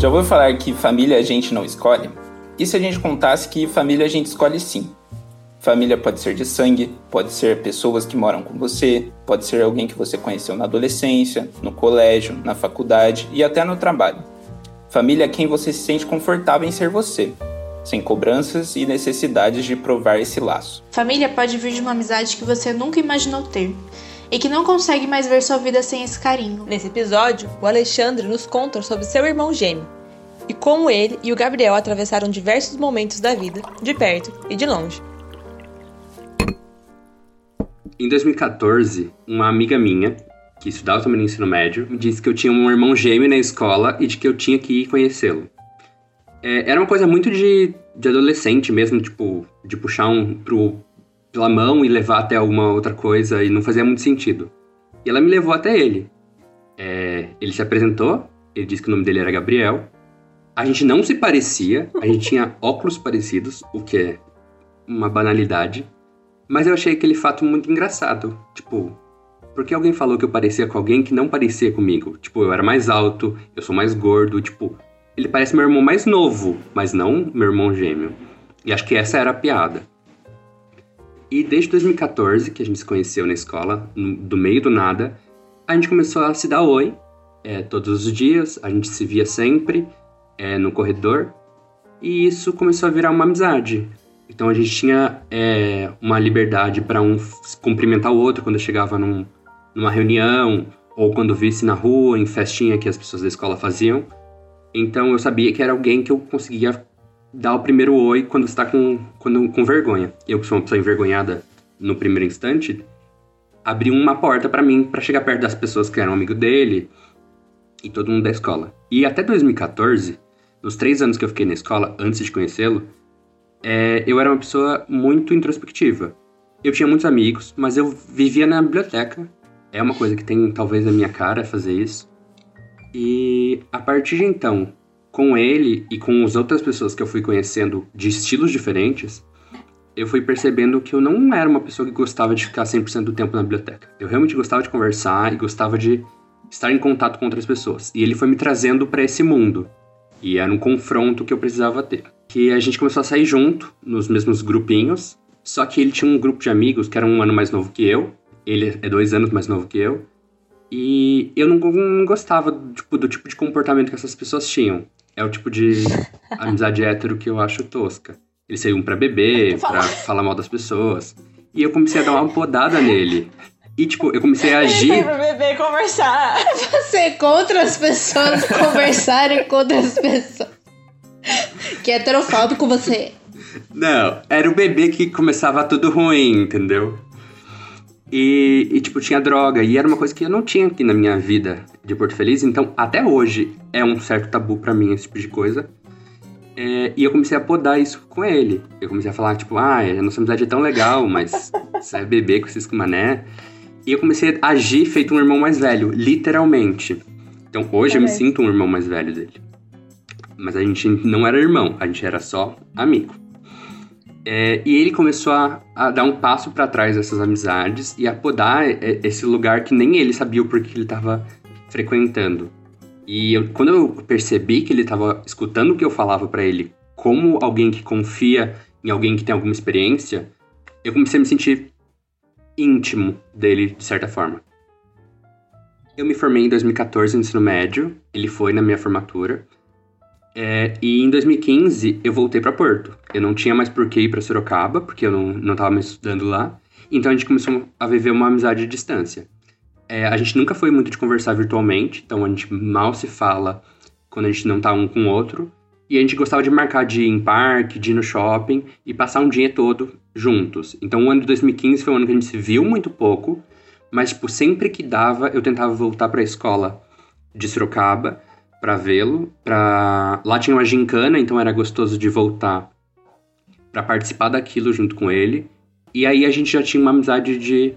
Já vou falar que família a gente não escolhe? E se a gente contasse que família a gente escolhe sim? Família pode ser de sangue, pode ser pessoas que moram com você, pode ser alguém que você conheceu na adolescência, no colégio, na faculdade e até no trabalho. Família é quem você se sente confortável em ser você, sem cobranças e necessidades de provar esse laço. Família pode vir de uma amizade que você nunca imaginou ter e que não consegue mais ver sua vida sem esse carinho. Nesse episódio, o Alexandre nos conta sobre seu irmão gêmeo e como ele e o Gabriel atravessaram diversos momentos da vida, de perto e de longe. Em 2014, uma amiga minha, que estudava também no ensino médio, me disse que eu tinha um irmão gêmeo na escola e de que eu tinha que ir conhecê-lo. É, era uma coisa muito de, de adolescente mesmo, tipo, de puxar um pro, pela mão e levar até alguma outra coisa e não fazia muito sentido. E ela me levou até ele. É, ele se apresentou, ele disse que o nome dele era Gabriel. A gente não se parecia, a gente tinha óculos parecidos, o que é uma banalidade. Mas eu achei aquele fato muito engraçado. Tipo, porque alguém falou que eu parecia com alguém que não parecia comigo? Tipo, eu era mais alto, eu sou mais gordo, tipo, ele parece meu irmão mais novo, mas não meu irmão gêmeo. E acho que essa era a piada. E desde 2014, que a gente se conheceu na escola, no, do meio do nada, a gente começou a se dar oi é, todos os dias, a gente se via sempre é, no corredor, e isso começou a virar uma amizade. Então a gente tinha é, uma liberdade para um cumprimentar o outro quando chegava num, numa reunião ou quando visse na rua, em festinha que as pessoas da escola faziam. Então eu sabia que era alguém que eu conseguia dar o primeiro oi quando está com, quando, com vergonha. Eu, que sou uma pessoa envergonhada no primeiro instante, abriu uma porta para mim para chegar perto das pessoas que eram amigo dele e todo mundo da escola. E até 2014, nos três anos que eu fiquei na escola, antes de conhecê-lo, é, eu era uma pessoa muito introspectiva. Eu tinha muitos amigos, mas eu vivia na biblioteca. É uma coisa que tem talvez a minha cara fazer isso. E a partir de então, com ele e com as outras pessoas que eu fui conhecendo de estilos diferentes, eu fui percebendo que eu não era uma pessoa que gostava de ficar 100% do tempo na biblioteca. Eu realmente gostava de conversar e gostava de estar em contato com outras pessoas. E ele foi me trazendo para esse mundo. E era um confronto que eu precisava ter que a gente começou a sair junto, nos mesmos grupinhos. Só que ele tinha um grupo de amigos que era um ano mais novo que eu. Ele é dois anos mais novo que eu. E eu não, não gostava tipo, do tipo de comportamento que essas pessoas tinham. É o tipo de amizade hétero que eu acho tosca. Eles saíam pra beber, pra falar mal das pessoas. E eu comecei a dar uma podada nele. E, tipo, eu comecei a agir. Ele pra beber conversar. Você é contra as pessoas conversarem com outras pessoas. Que é heterofóbico você. Não, era o bebê que começava tudo ruim, entendeu? E, e, tipo, tinha droga. E era uma coisa que eu não tinha aqui na minha vida de Porto Feliz. Então, até hoje, é um certo tabu para mim esse tipo de coisa. É, e eu comecei a podar isso com ele. Eu comecei a falar, tipo, ah, a nossa amizade é tão legal, mas você é bebê com esses mané. E eu comecei a agir feito um irmão mais velho, literalmente. Então, hoje eu me sinto um irmão mais velho dele mas a gente não era irmão, a gente era só amigo. É, e ele começou a, a dar um passo para trás dessas amizades e a podar esse lugar que nem ele sabia o porquê ele estava frequentando. E eu, quando eu percebi que ele estava escutando o que eu falava para ele, como alguém que confia em alguém que tem alguma experiência, eu comecei a me sentir íntimo dele, de certa forma. Eu me formei em 2014 no ensino médio, ele foi na minha formatura. É, e em 2015 eu voltei para Porto. Eu não tinha mais por que ir para Sorocaba, porque eu não, não tava mais estudando lá. Então a gente começou a viver uma amizade de distância. É, a gente nunca foi muito de conversar virtualmente, então a gente mal se fala quando a gente não tá um com o outro. E a gente gostava de marcar de ir em parque, de ir no shopping e passar um dia todo juntos. Então o ano de 2015 foi um ano que a gente se viu muito pouco, mas tipo, sempre que dava eu tentava voltar para a escola de Sorocaba para vê-lo. Pra... Lá tinha uma gincana, então era gostoso de voltar para participar daquilo junto com ele. E aí a gente já tinha uma amizade de,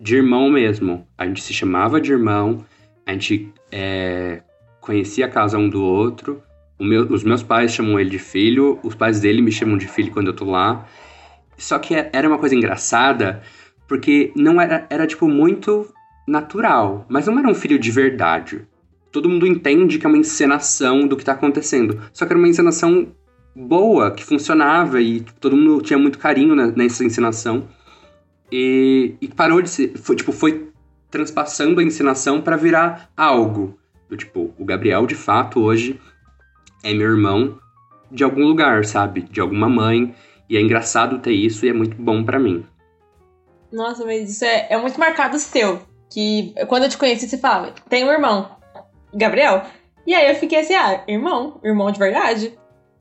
de irmão mesmo. A gente se chamava de irmão, a gente é, conhecia a casa um do outro. Meu, os meus pais chamam ele de filho, os pais dele me chamam de filho quando eu tô lá. Só que era uma coisa engraçada, porque não era, era tipo muito natural, mas não era um filho de verdade todo mundo entende que é uma encenação do que tá acontecendo. Só que era uma encenação boa, que funcionava e todo mundo tinha muito carinho nessa encenação. E, e parou de ser. Foi, tipo, foi transpassando a encenação para virar algo. Tipo, o Gabriel, de fato, hoje é meu irmão de algum lugar, sabe? De alguma mãe. E é engraçado ter isso e é muito bom para mim. Nossa, mas isso é, é muito marcado seu. Que quando eu te conheci, você falava, tem um irmão, Gabriel. E aí eu fiquei assim, ah, irmão, irmão de verdade.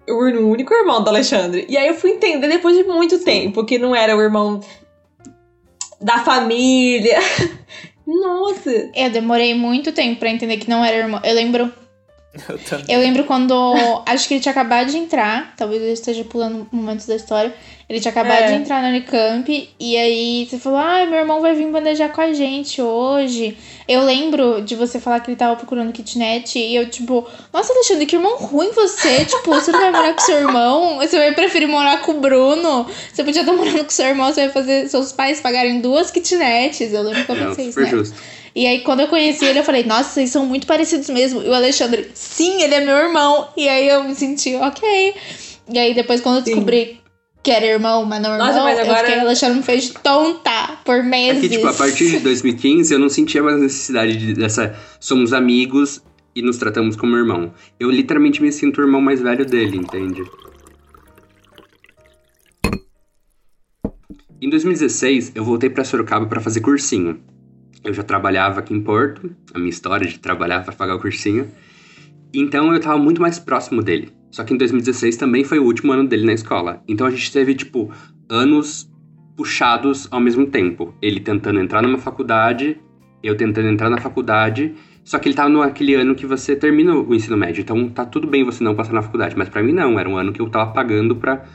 O único irmão do Alexandre. E aí eu fui entender depois de muito tempo que não era o irmão da família. Nossa! Eu demorei muito tempo para entender que não era irmão. Eu lembro. Eu, eu lembro quando. acho que ele tinha acabado de entrar. Talvez eu esteja pulando momentos da história. Ele tinha acabado é. de entrar na Unicamp. E aí você falou: Ah, meu irmão vai vir bandejar com a gente hoje. Eu lembro de você falar que ele tava procurando kitnet. E eu, tipo, nossa, Alexandre, que irmão ruim você. tipo, você não vai morar com seu irmão? Você vai preferir morar com o Bruno? Você podia estar morando com seu irmão, você vai fazer seus pais pagarem duas kitnets. Eu lembro que eu pensei isso. Né? Justo. E aí, quando eu conheci ele, eu falei, nossa, vocês são muito parecidos mesmo. E o Alexandre, sim, ele é meu irmão. E aí eu me senti, ok. E aí, depois, quando eu descobri sim. que era irmão, mas não irmão, nossa, mas agora... eu fiquei, o Alexandre me fez tonta por meses. Aqui, tipo, a partir de 2015, eu não sentia mais necessidade de, dessa. Somos amigos e nos tratamos como irmão. Eu literalmente me sinto o irmão mais velho dele, entende? Em 2016, eu voltei para Sorocaba para fazer cursinho. Eu já trabalhava aqui em Porto, a minha história de trabalhar para pagar o cursinho. Então eu tava muito mais próximo dele. Só que em 2016 também foi o último ano dele na escola. Então a gente teve, tipo, anos puxados ao mesmo tempo. Ele tentando entrar numa faculdade, eu tentando entrar na faculdade. Só que ele tava naquele ano que você termina o ensino médio. Então tá tudo bem você não passar na faculdade. Mas para mim não, era um ano que eu tava pagando pra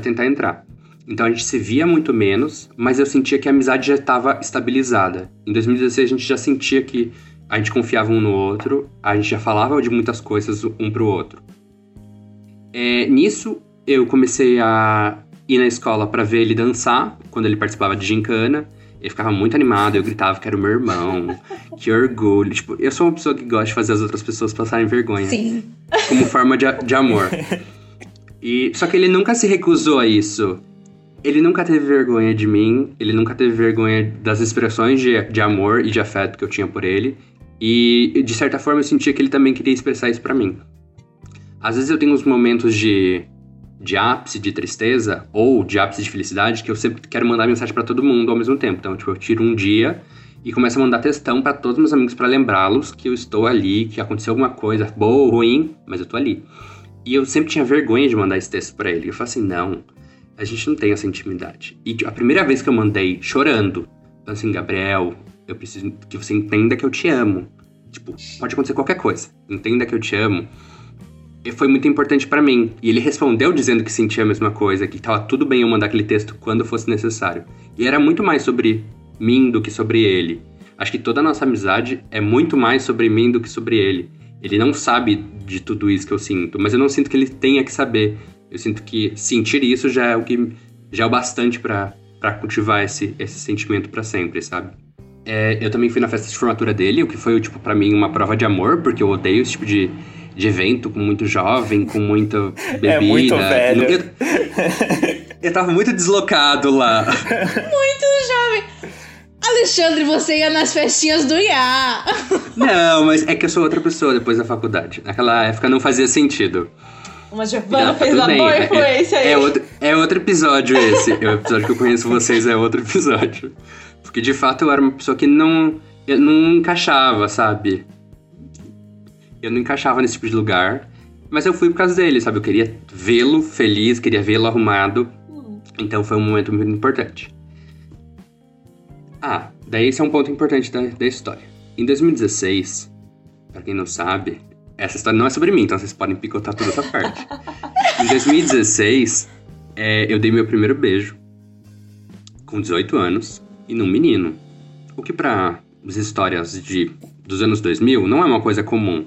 tentar entrar. Então a gente se via muito menos, mas eu sentia que a amizade já estava estabilizada. Em 2016 a gente já sentia que a gente confiava um no outro, a gente já falava de muitas coisas um pro outro. É, nisso eu comecei a ir na escola para ver ele dançar, quando ele participava de gincana. Ele ficava muito animado, eu gritava que era o meu irmão. que orgulho. Tipo, eu sou uma pessoa que gosta de fazer as outras pessoas passarem vergonha. Sim. Como forma de, de amor. E, só que ele nunca se recusou a isso. Ele nunca teve vergonha de mim, ele nunca teve vergonha das expressões de, de amor e de afeto que eu tinha por ele. E, de certa forma, eu sentia que ele também queria expressar isso para mim. Às vezes eu tenho uns momentos de, de ápice de tristeza ou de ápice de felicidade que eu sempre quero mandar mensagem para todo mundo ao mesmo tempo. Então, tipo, eu tiro um dia e começo a mandar textão para todos meus amigos para lembrá-los que eu estou ali, que aconteceu alguma coisa boa ou ruim, mas eu tô ali. E eu sempre tinha vergonha de mandar esse texto para ele. Eu falei assim, não, a gente não tem essa intimidade. E a primeira vez que eu mandei chorando, assim, Gabriel, eu preciso que você entenda que eu te amo. Tipo, pode acontecer qualquer coisa. Entenda que eu te amo. E foi muito importante para mim. E ele respondeu dizendo que sentia a mesma coisa, que tava tudo bem eu mandar aquele texto quando fosse necessário. E era muito mais sobre mim do que sobre ele. Acho que toda a nossa amizade é muito mais sobre mim do que sobre ele. Ele não sabe de tudo isso que eu sinto, mas eu não sinto que ele tenha que saber. Eu sinto que sentir isso já é o que já é o bastante para cultivar esse, esse sentimento para sempre, sabe? É, eu também fui na festa de formatura dele, o que foi, tipo, para mim uma prova de amor, porque eu odeio esse tipo de, de evento com muito jovem, com muita bebida. É muito velho. Eu, eu tava muito deslocado lá. Muito jovem. Alexandre, você ia nas festinhas do IA. Não, mas é que eu sou outra pessoa depois da faculdade. Naquela época não fazia sentido. Uma Giovanna fez uma boa é, influência é, aí. É outro, é outro episódio esse. é o episódio que eu conheço vocês, é outro episódio. Porque de fato eu era uma pessoa que não. Eu não encaixava, sabe? Eu não encaixava nesse tipo de lugar. Mas eu fui por causa dele, sabe? Eu queria vê-lo feliz, queria vê-lo arrumado. Então foi um momento muito importante. Ah, daí esse é um ponto importante da, da história. Em 2016, para quem não sabe, essa história não é sobre mim, então vocês podem picotar toda essa parte. em 2016, é, eu dei meu primeiro beijo com 18 anos e num menino. O que para as histórias de, dos anos 2000 não é uma coisa comum.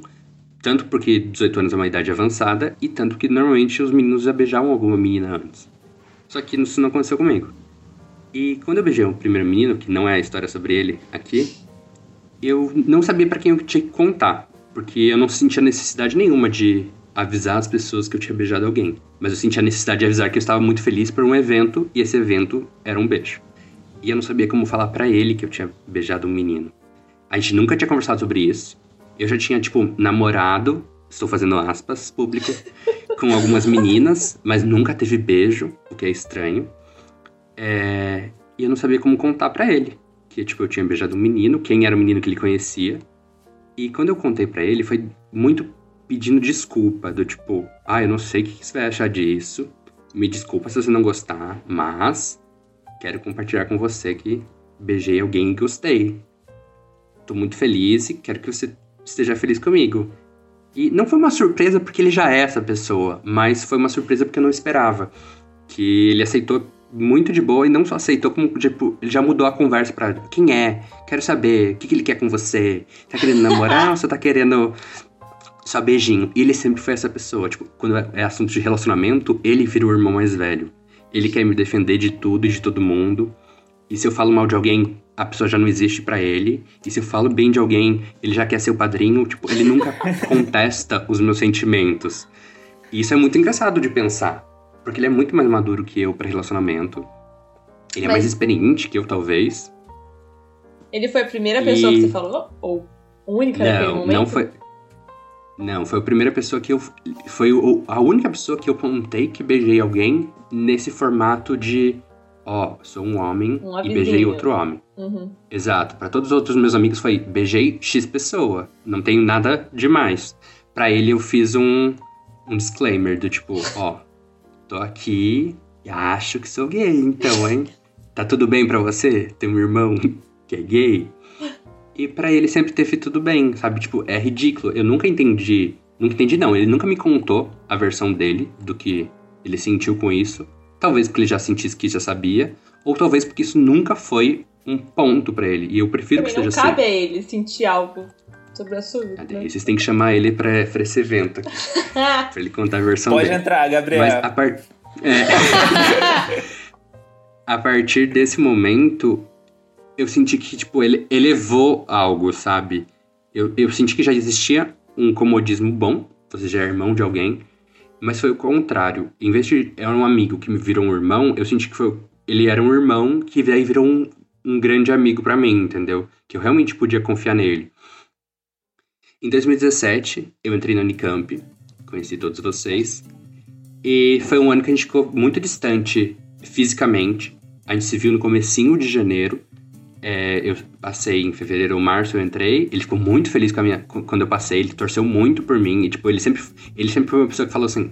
Tanto porque 18 anos é uma idade avançada e tanto que normalmente os meninos já beijavam alguma menina antes. Só que isso não aconteceu comigo. E quando eu beijei o primeiro menino, que não é a história sobre ele aqui, eu não sabia para quem eu tinha que contar. Porque eu não sentia necessidade nenhuma de avisar as pessoas que eu tinha beijado alguém. Mas eu sentia a necessidade de avisar que eu estava muito feliz por um evento e esse evento era um beijo. E eu não sabia como falar para ele que eu tinha beijado um menino. A gente nunca tinha conversado sobre isso. Eu já tinha, tipo, namorado, estou fazendo aspas, público, com algumas meninas, mas nunca teve beijo, o que é estranho. É... E eu não sabia como contar para ele. Que, tipo, eu tinha beijado um menino, quem era o menino que ele conhecia. E quando eu contei para ele, foi muito pedindo desculpa, do tipo, ah, eu não sei o que você vai achar disso, me desculpa se você não gostar, mas quero compartilhar com você que beijei alguém e gostei. Tô muito feliz e quero que você esteja feliz comigo. E não foi uma surpresa porque ele já é essa pessoa, mas foi uma surpresa porque eu não esperava. Que ele aceitou muito de boa e não só aceitou, como tipo, ele já mudou a conversa pra quem é, quero saber, o que, que ele quer com você, tá querendo namorar ou você tá querendo só beijinho. E ele sempre foi essa pessoa. Tipo, quando é assunto de relacionamento, ele vira o irmão mais velho. Ele quer me defender de tudo e de todo mundo. E se eu falo mal de alguém, a pessoa já não existe para ele. E se eu falo bem de alguém, ele já quer ser o padrinho. Tipo, ele nunca contesta os meus sentimentos. E isso é muito engraçado de pensar. Porque ele é muito mais maduro que eu para relacionamento. Ele é Mas... mais experiente que eu, talvez. Ele foi a primeira pessoa e... que você falou? Ou única não, naquele momento? Não, foi. Não, foi a primeira pessoa que eu. Foi a única pessoa que eu contei que beijei alguém nesse formato de. Ó, oh, sou um homem um e beijei outro homem. Uhum. Exato. Para todos os outros meus amigos foi beijei X pessoa. Não tenho nada demais. Para ele eu fiz um, um disclaimer do tipo, ó, oh, tô aqui e acho que sou gay, então, hein? Tá tudo bem para você? Tem um irmão que é gay? E para ele sempre teve tudo bem, sabe? Tipo, é ridículo. Eu nunca entendi. Nunca entendi, não. Ele nunca me contou a versão dele do que ele sentiu com isso. Talvez porque ele já sentisse que já sabia. Ou talvez porque isso nunca foi um ponto para ele. E eu prefiro Também que seja assim. Não cabe a ele sentir algo sobre a sua vida. Né? Vocês têm que chamar ele pra, pra esse evento aqui. pra ele contar a versão Pode dele. Pode entrar, Gabriel. Mas a, par... é. a partir desse momento, eu senti que, tipo, ele elevou algo, sabe? Eu, eu senti que já existia um comodismo bom, você já é irmão de alguém, mas foi o contrário. Em vez de era um amigo que me virou um irmão, eu senti que foi, ele era um irmão que daí virou um, um grande amigo para mim, entendeu? Que eu realmente podia confiar nele. Em 2017, eu entrei na Unicamp, conheci todos vocês, e foi um ano que a gente ficou muito distante fisicamente. A gente se viu no comecinho de janeiro, é, eu passei em fevereiro ou março, eu entrei. Ele ficou muito feliz minha, quando eu passei. Ele torceu muito por mim. E, tipo, ele sempre, ele sempre foi uma pessoa que falou assim: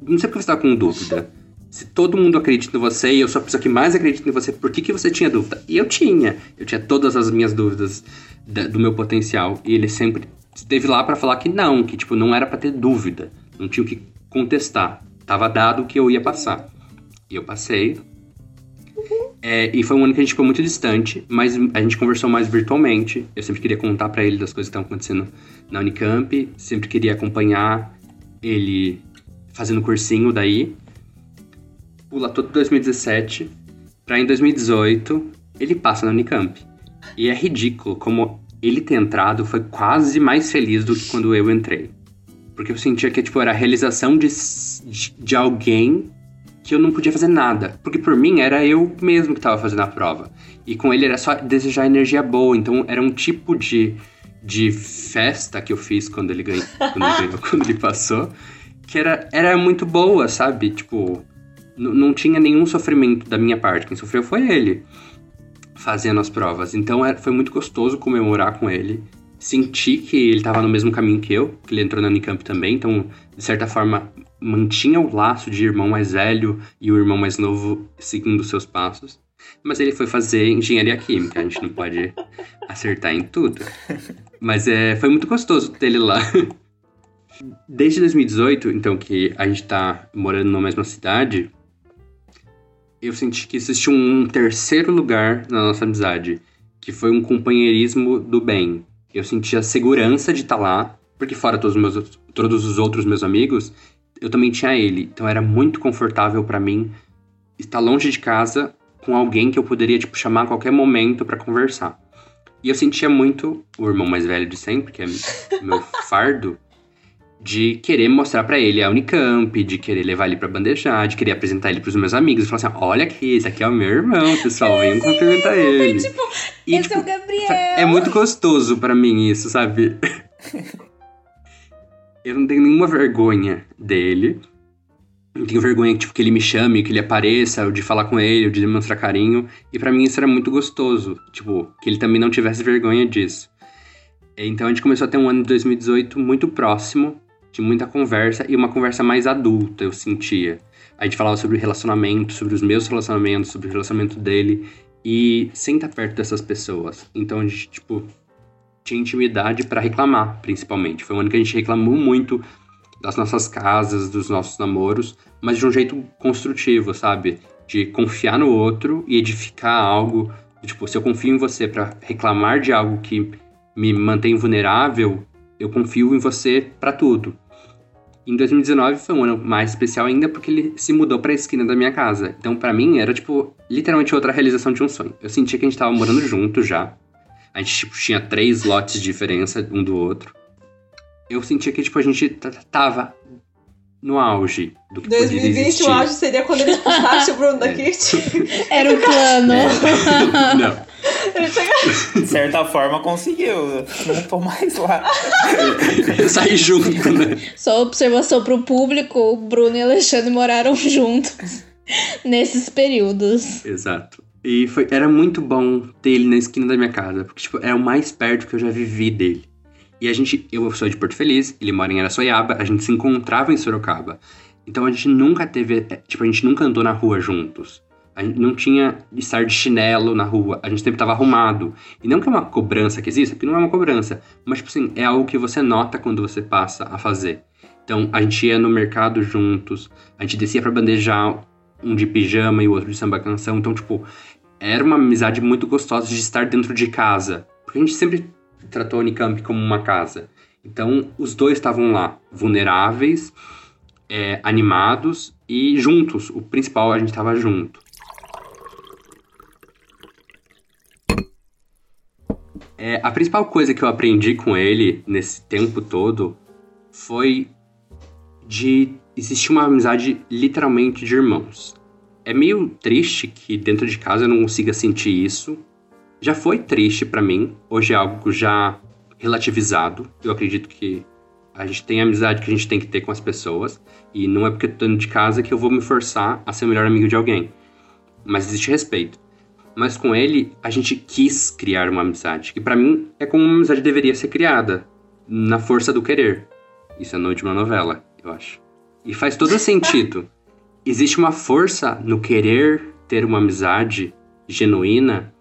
Não sei porque você tá com dúvida. Se todo mundo acredita em você e eu sou a pessoa que mais acredita em você, por que, que você tinha dúvida? E eu tinha. Eu tinha todas as minhas dúvidas da, do meu potencial. E ele sempre esteve lá para falar que não, que, tipo, não era para ter dúvida. Não tinha o que contestar. Tava dado que eu ia passar. E eu passei, é, e foi um ano que a gente ficou muito distante, mas a gente conversou mais virtualmente. Eu sempre queria contar para ele das coisas que estavam acontecendo na Unicamp, sempre queria acompanhar ele fazendo cursinho daí. Pula todo 2017, pra em 2018 ele passa na Unicamp. E é ridículo como ele ter entrado foi quase mais feliz do que quando eu entrei. Porque eu sentia que tipo, era a realização de, de, de alguém que eu não podia fazer nada. Porque por mim era eu mesmo que estava fazendo a prova. E com ele era só desejar energia boa. Então era um tipo de, de festa que eu fiz quando ele ganhou, quando ele, ganhou, quando ele passou, que era, era muito boa, sabe? Tipo, não tinha nenhum sofrimento da minha parte. Quem sofreu foi ele fazendo as provas. Então era, foi muito gostoso comemorar com ele. Senti que ele estava no mesmo caminho que eu, que ele entrou na Unicamp também, então, de certa forma, mantinha o laço de irmão mais velho e o irmão mais novo seguindo seus passos. Mas ele foi fazer engenharia química, a gente não pode acertar em tudo. Mas é, foi muito gostoso ter ele lá. Desde 2018, então, que a gente tá morando na mesma cidade, eu senti que existe um terceiro lugar na nossa amizade, que foi um companheirismo do bem. Eu senti a segurança de estar tá lá, porque fora todos os, meus, todos os outros meus amigos, eu também tinha ele. Então era muito confortável para mim estar longe de casa com alguém que eu poderia tipo chamar a qualquer momento para conversar. E eu sentia muito o irmão mais velho de sempre, que é meu fardo, de querer mostrar para ele a Unicamp, de querer levar ele para bandejar, de querer apresentar ele pros meus amigos, e falar assim: olha aqui, esse aqui é o meu irmão, pessoal, venham cumprimentar ele. Tipo, e, esse tipo, é o Gabriel. É muito gostoso para mim isso, sabe? eu não tenho nenhuma vergonha dele. Não tenho vergonha tipo, que ele me chame, que ele apareça, ou de falar com ele, ou de demonstrar carinho. E para mim isso era muito gostoso. Tipo, que ele também não tivesse vergonha disso. Então a gente começou a ter um ano de 2018 muito próximo de muita conversa e uma conversa mais adulta, eu sentia. A gente falava sobre relacionamento, sobre os meus relacionamentos, sobre o relacionamento dele e sem estar perto dessas pessoas. Então a gente, tipo, tinha intimidade para reclamar, principalmente. Foi um ano que a gente reclamou muito das nossas casas, dos nossos namoros, mas de um jeito construtivo, sabe? De confiar no outro e edificar algo. Tipo, se eu confio em você para reclamar de algo que me mantém vulnerável, eu confio em você para tudo. Em 2019 foi um ano mais especial ainda porque ele se mudou para a esquina da minha casa. Então, para mim, era tipo literalmente outra realização de um sonho. Eu sentia que a gente tava morando junto já. A gente tipo, tinha três lotes de diferença um do outro. Eu sentia que tipo a gente tava no auge do que 2020 o auge seria quando ele expulsasse o Bruno da Kit. Era o plano. É. Não. De certa forma conseguiu. Não tô mais lá. Sair junto, né? Só observação pro público: o Bruno e Alexandre moraram juntos nesses períodos. Exato. E foi, era muito bom ter ele na esquina da minha casa, porque tipo, é o mais perto que eu já vivi dele. E a gente, eu sou de Porto Feliz, ele mora em Araçoiaba, a gente se encontrava em Sorocaba. Então a gente nunca teve, é, tipo, a gente nunca andou na rua juntos. A gente não tinha de estar de chinelo na rua, a gente sempre estava arrumado. E não que é uma cobrança que exista, porque não é uma cobrança, mas tipo assim, é algo que você nota quando você passa a fazer. Então, a gente ia no mercado juntos, a gente descia para bandejar um de pijama e o outro de samba canção. Então, tipo, era uma amizade muito gostosa de estar dentro de casa. Porque a gente sempre tratou a Unicamp como uma casa. Então, os dois estavam lá, vulneráveis, é, animados e juntos. O principal, a gente estava junto. É, a principal coisa que eu aprendi com ele nesse tempo todo foi de existir uma amizade literalmente de irmãos. É meio triste que dentro de casa eu não consiga sentir isso. Já foi triste para mim, hoje é algo já relativizado. Eu acredito que a gente tem a amizade que a gente tem que ter com as pessoas e não é porque eu tô dentro de casa que eu vou me forçar a ser o melhor amigo de alguém. Mas existe respeito. Mas com ele, a gente quis criar uma amizade. Que para mim é como uma amizade deveria ser criada. Na força do querer. Isso é noite de uma novela, eu acho. E faz todo sentido. Existe uma força no querer ter uma amizade genuína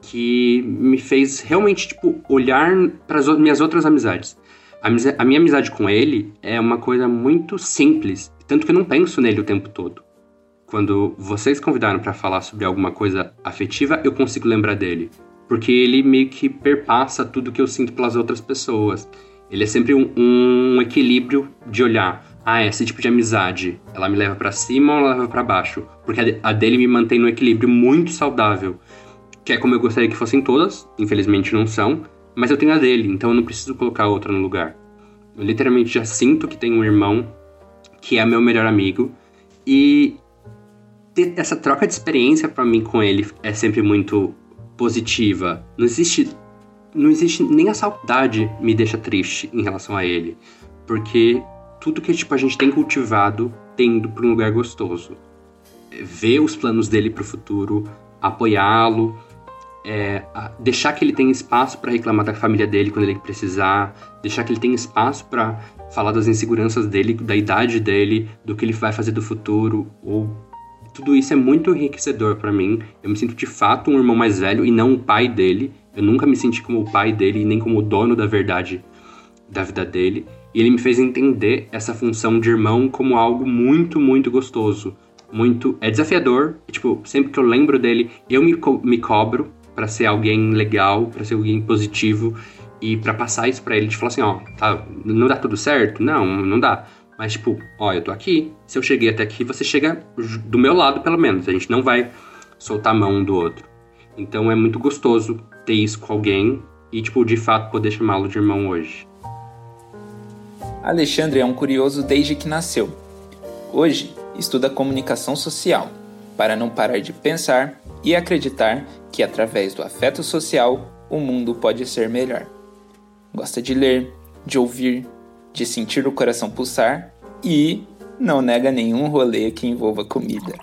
que me fez realmente, tipo, olhar para as minhas outras amizades. A, minha amizade com ele é uma coisa muito simples, tanto que eu não penso nele o tempo todo. Quando vocês convidaram para falar sobre alguma coisa afetiva, eu consigo lembrar dele. Porque ele meio que perpassa tudo que eu sinto pelas outras pessoas. Ele é sempre um, um equilíbrio de olhar. Ah, esse tipo de amizade, ela me leva para cima ou ela leva para baixo? Porque a dele me mantém no equilíbrio muito saudável. Que é como eu gostaria que fossem todas, infelizmente não são, mas eu tenho a dele, então eu não preciso colocar outra no lugar. Eu literalmente já sinto que tenho um irmão que é meu melhor amigo e ter essa troca de experiência para mim com ele é sempre muito positiva. Não existe não existe nem a saudade me deixa triste em relação a ele, porque tudo que tipo a gente tem cultivado tem ido para um lugar gostoso. É, ver os planos dele para o futuro, apoiá-lo, é, deixar que ele tenha espaço para reclamar da família dele quando ele precisar, deixar que ele tenha espaço para falar das inseguranças dele, da idade dele, do que ele vai fazer do futuro ou tudo isso é muito enriquecedor para mim. Eu me sinto de fato um irmão mais velho e não o pai dele. Eu nunca me senti como o pai dele, nem como o dono da verdade da vida dele. E ele me fez entender essa função de irmão como algo muito, muito gostoso. Muito. É desafiador. E, tipo, sempre que eu lembro dele, eu me, co me cobro para ser alguém legal, para ser alguém positivo e para passar isso para ele de falar assim: ó, tá, não dá tudo certo? Não, não dá. Mas, tipo, ó, eu tô aqui. Se eu cheguei até aqui, você chega do meu lado, pelo menos. A gente não vai soltar a mão um do outro. Então é muito gostoso ter isso com alguém e, tipo, de fato poder chamá-lo de irmão hoje. Alexandre é um curioso desde que nasceu. Hoje, estuda comunicação social, para não parar de pensar e acreditar que, através do afeto social, o mundo pode ser melhor. Gosta de ler, de ouvir, de sentir o coração pulsar e não nega nenhum rolê que envolva comida.